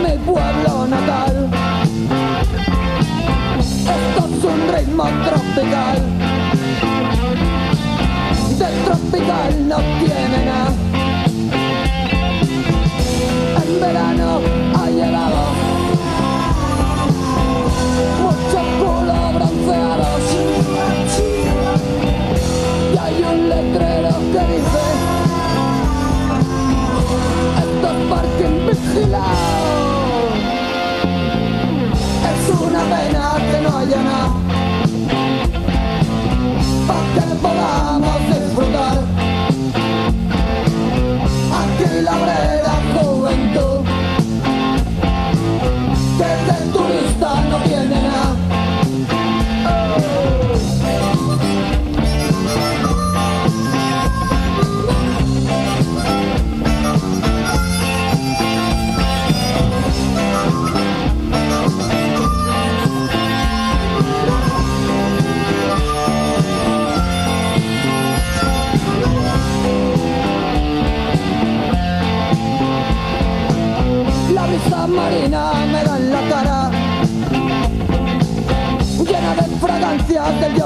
mi pueblo natal. Esto es un ritmo tropical. De tropical no tiene nada. En verano ha llevado muchos culos bronceados. Y hay un letrero que dice. Esto es parking vigilado. Guayana.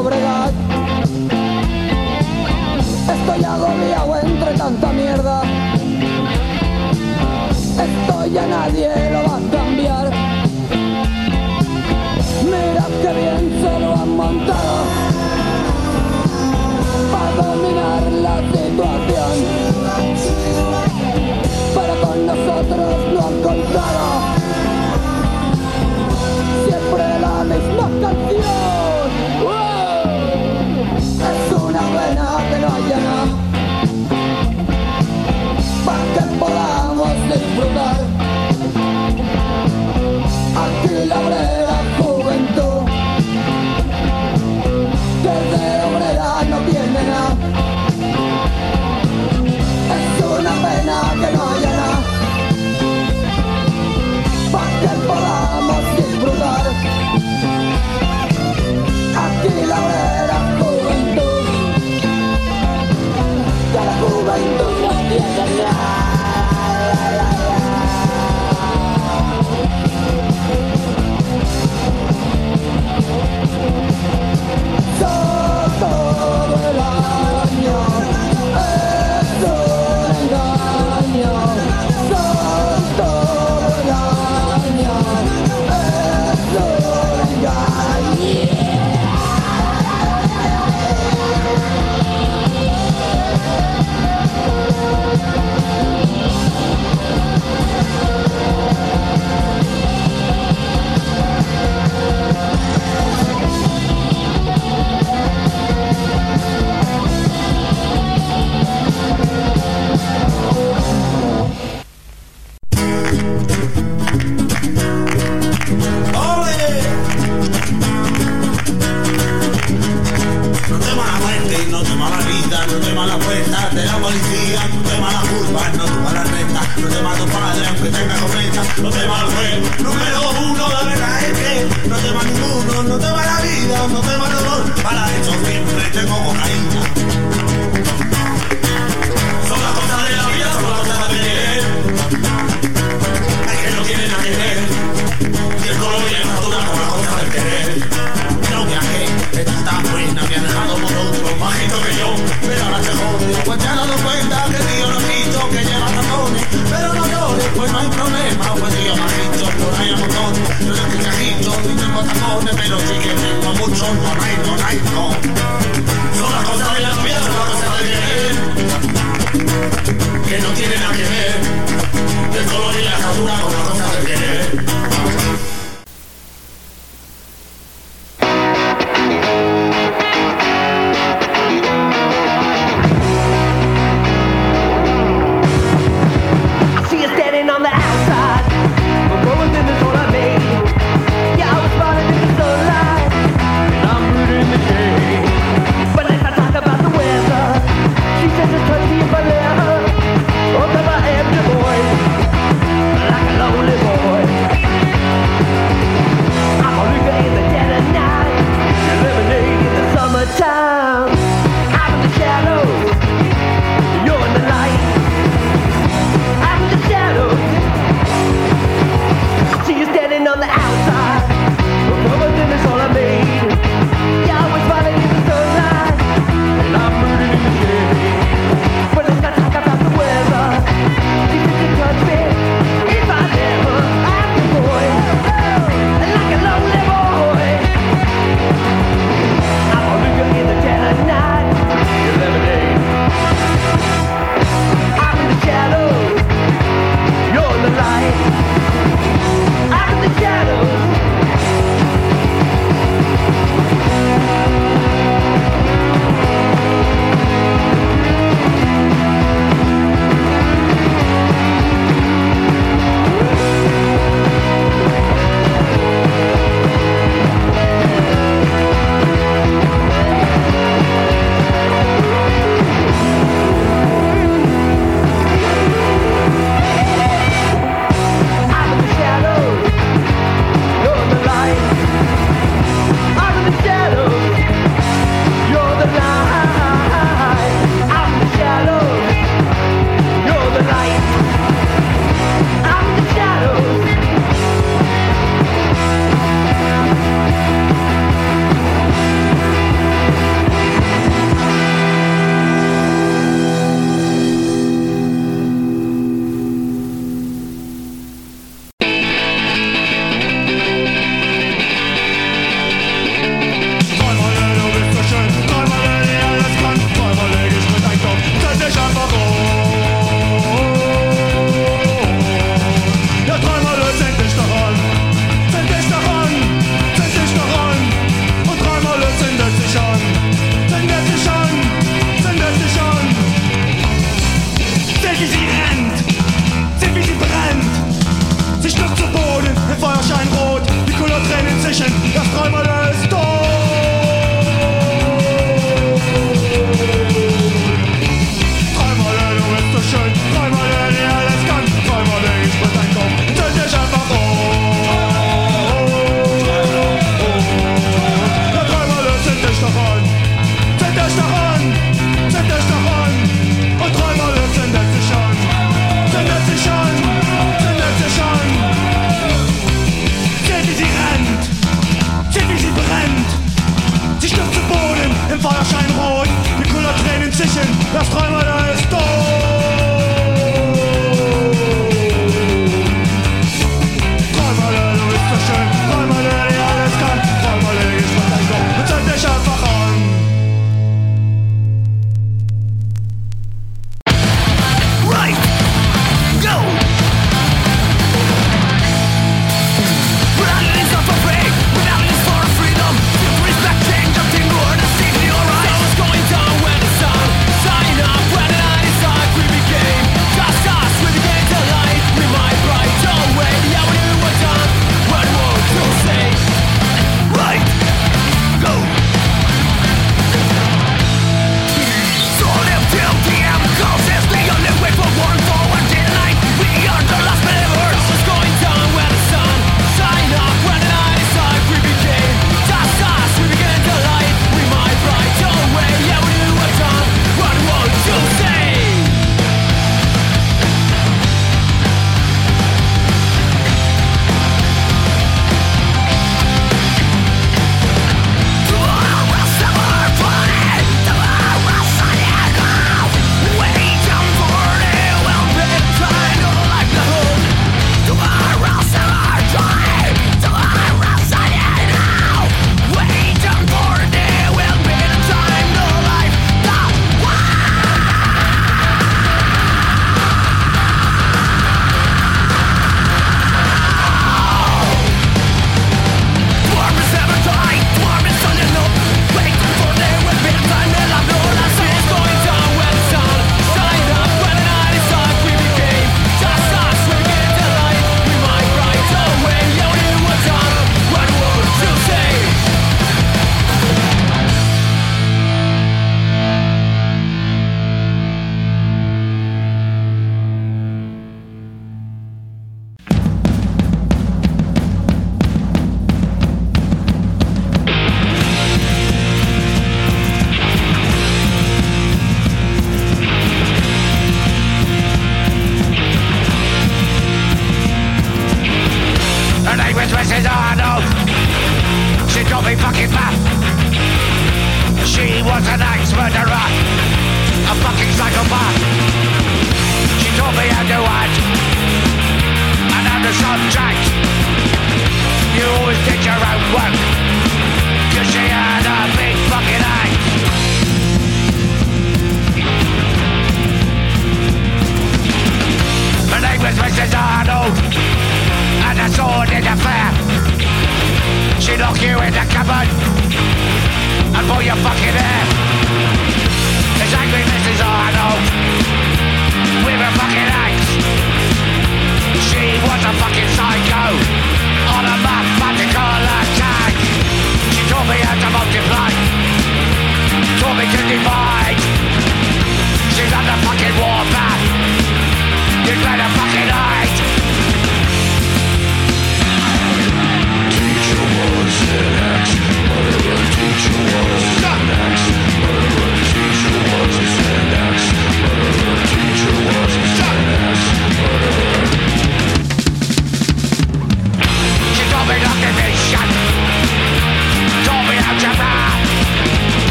Estoy agobiado entre tanta mierda. Esto ya nadie lo va a cambiar. Mira qué bien se lo han montado para dominar la situación.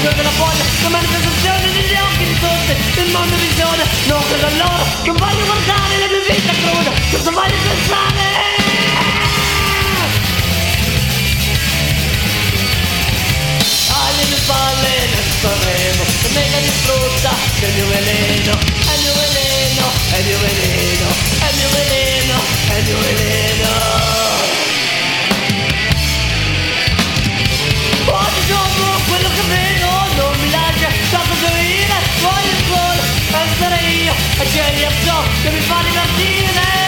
L'occhio della foglia La manifestazione degli occhi di tutti Il mondo visione, non credo a loro Non voglio guardare la mia vita cruda Cosa voglio pensare. Alle mie spalle nel Sanremo La mega che è il mio veleno È il mio veleno, è il mio veleno È il mio veleno, è il mio veleno e c'è il so che mi fa divertire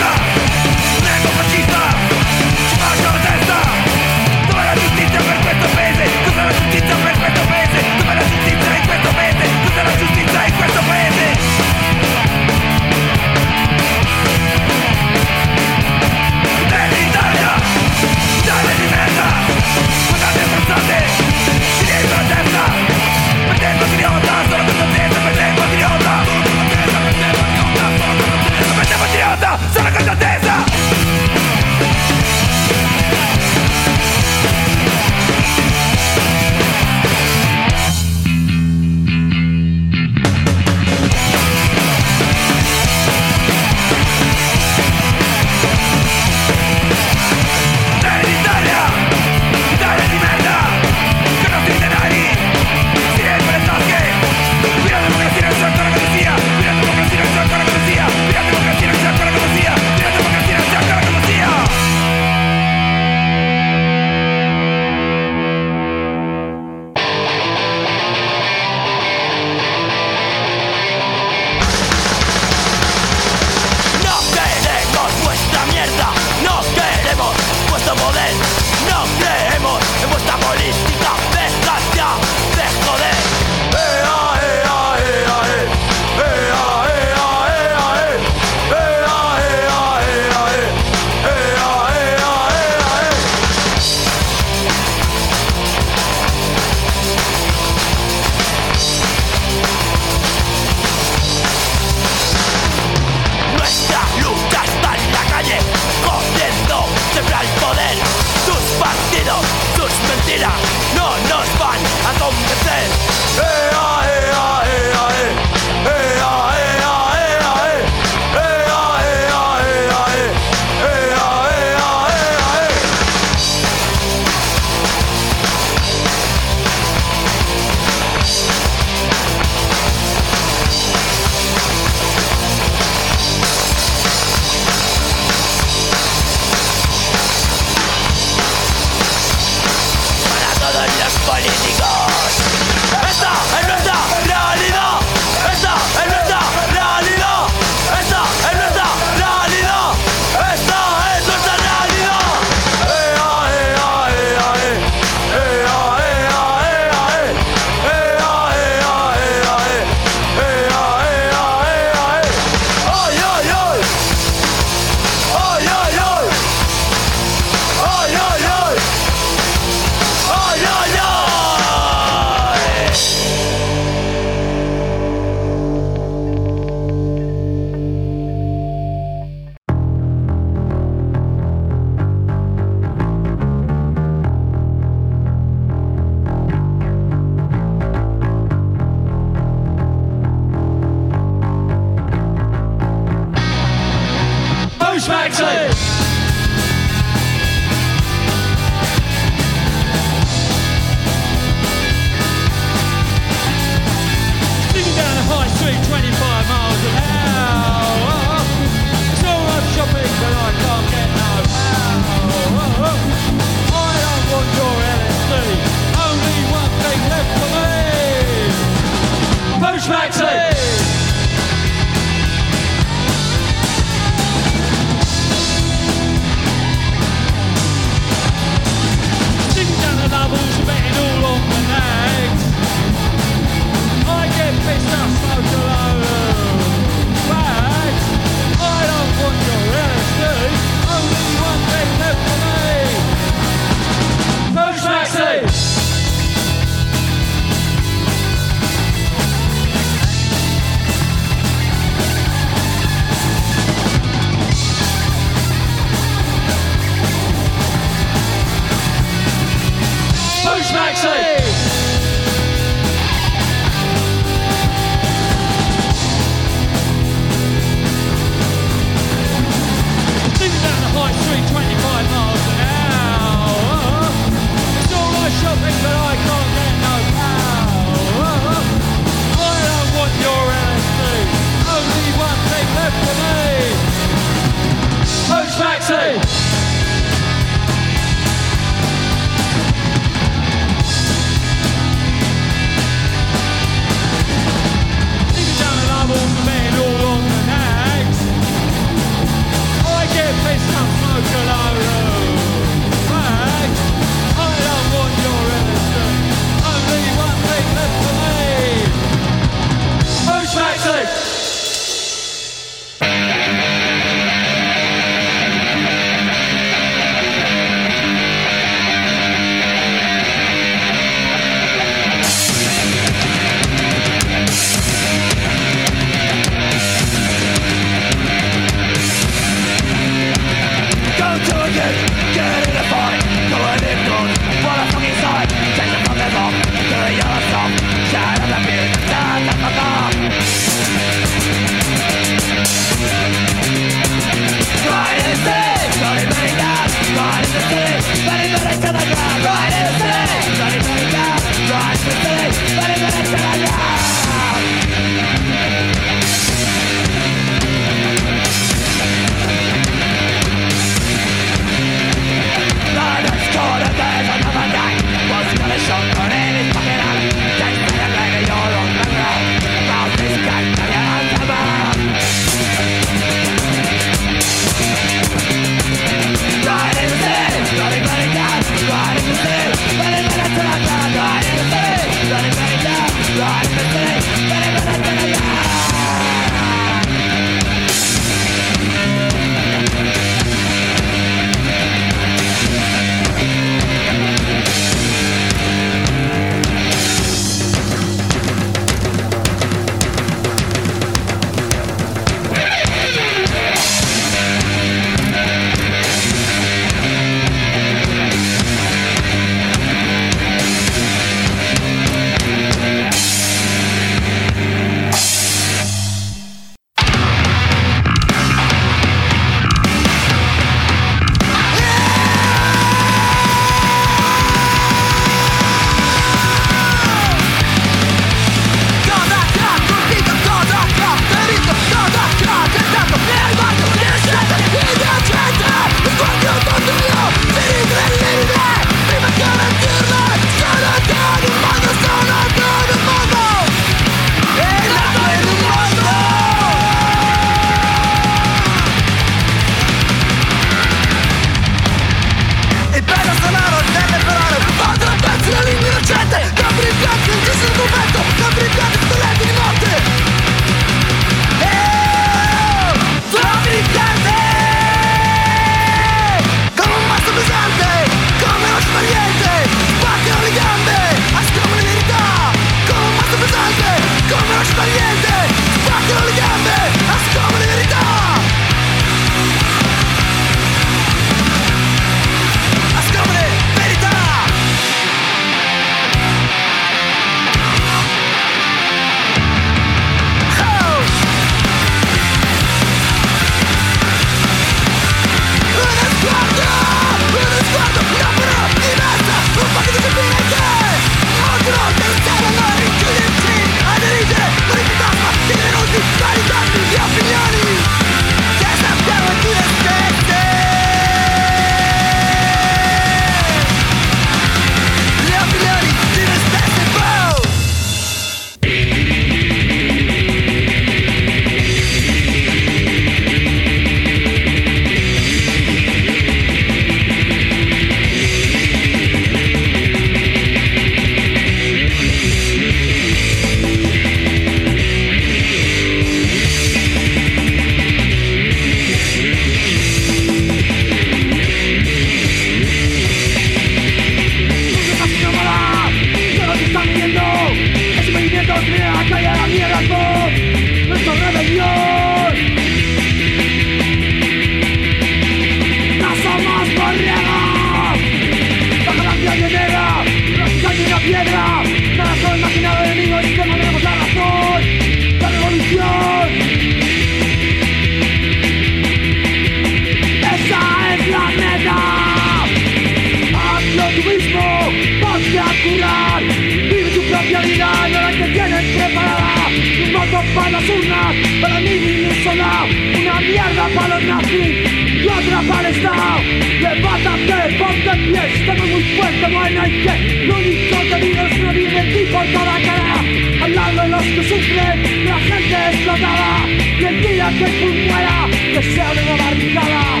como en el que lo único querido es una virgen tipo por la cara. Al lado de los que sufren la gente explotada mentira que fuera que sea una barricada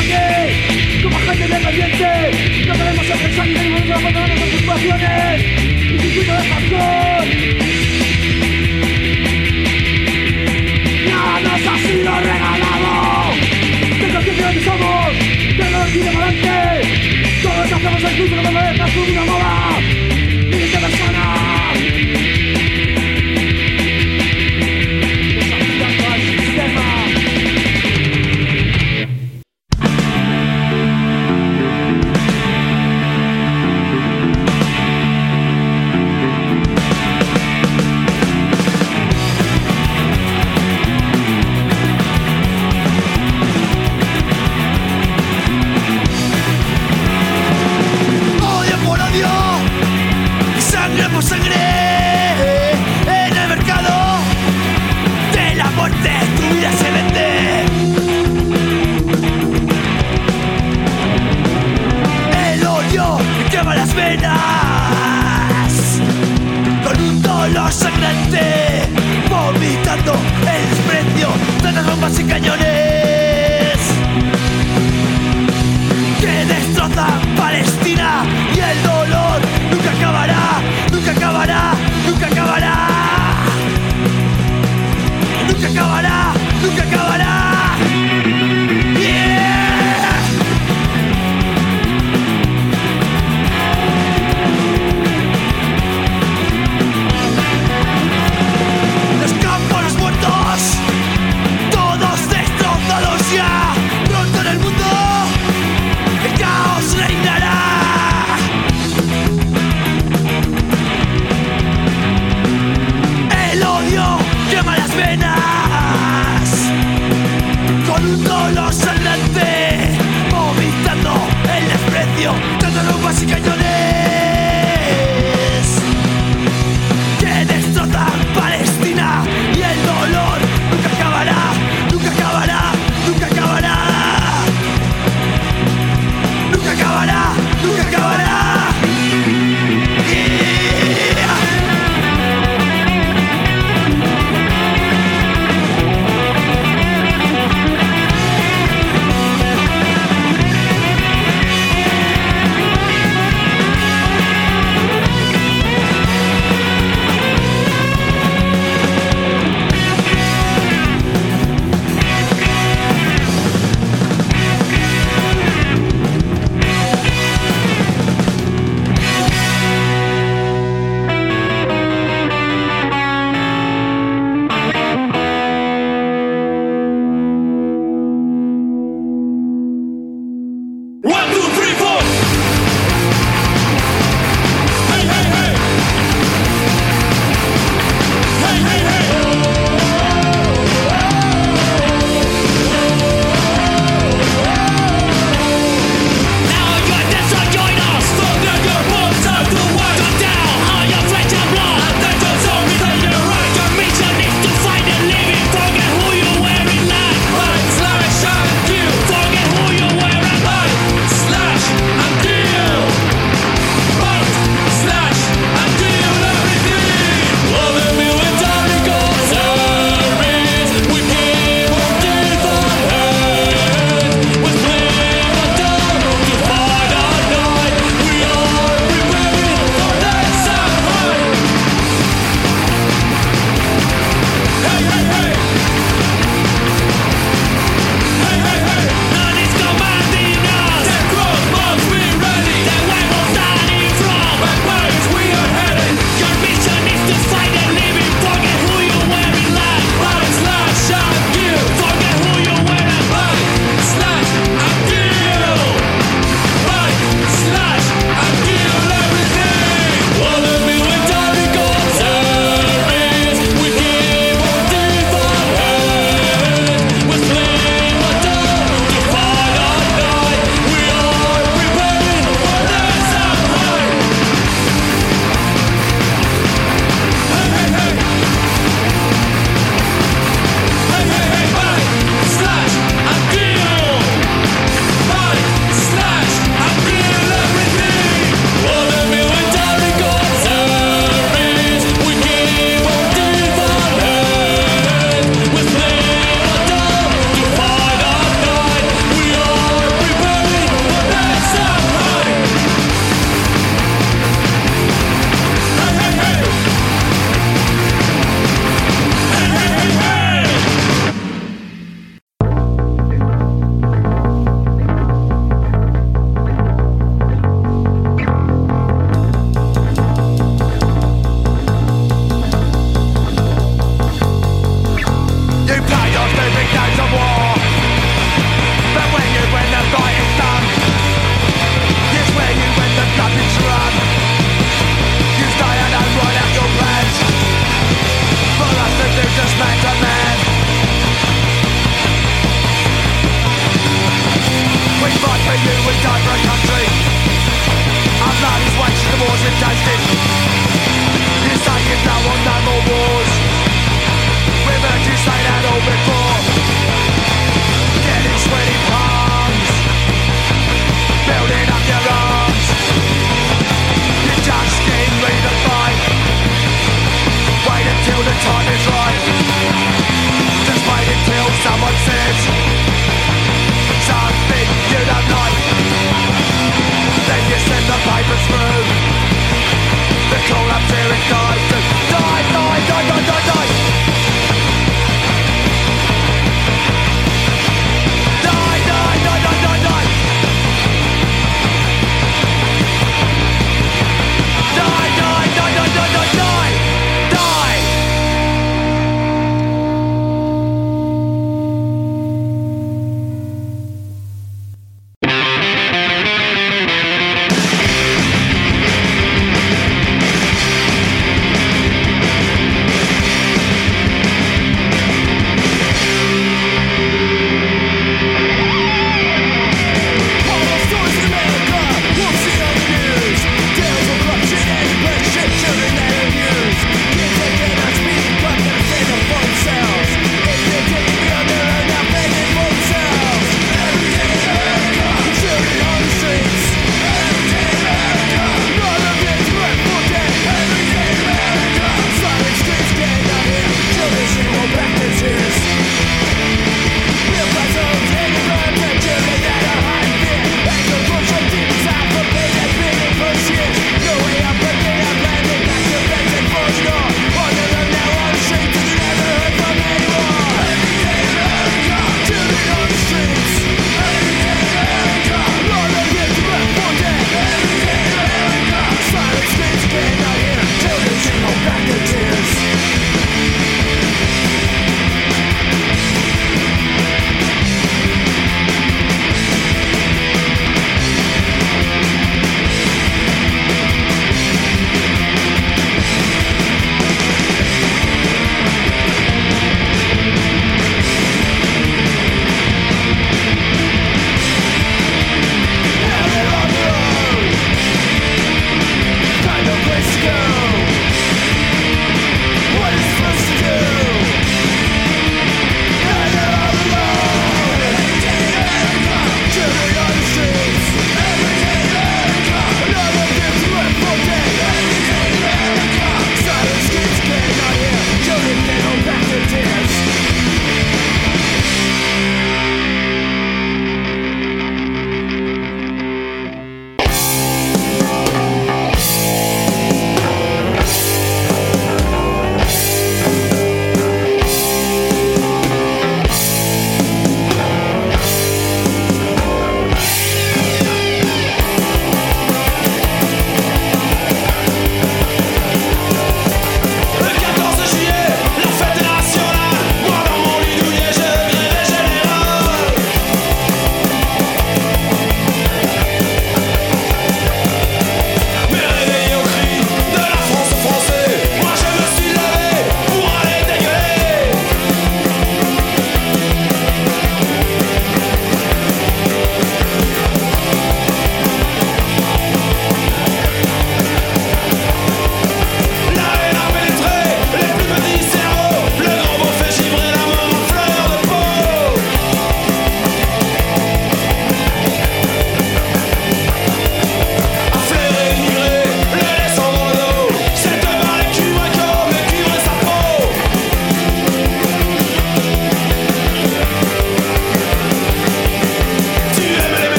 Aquí, como gente independiente, no tenemos el sangre, no tenemos situaciones y sin de Japón.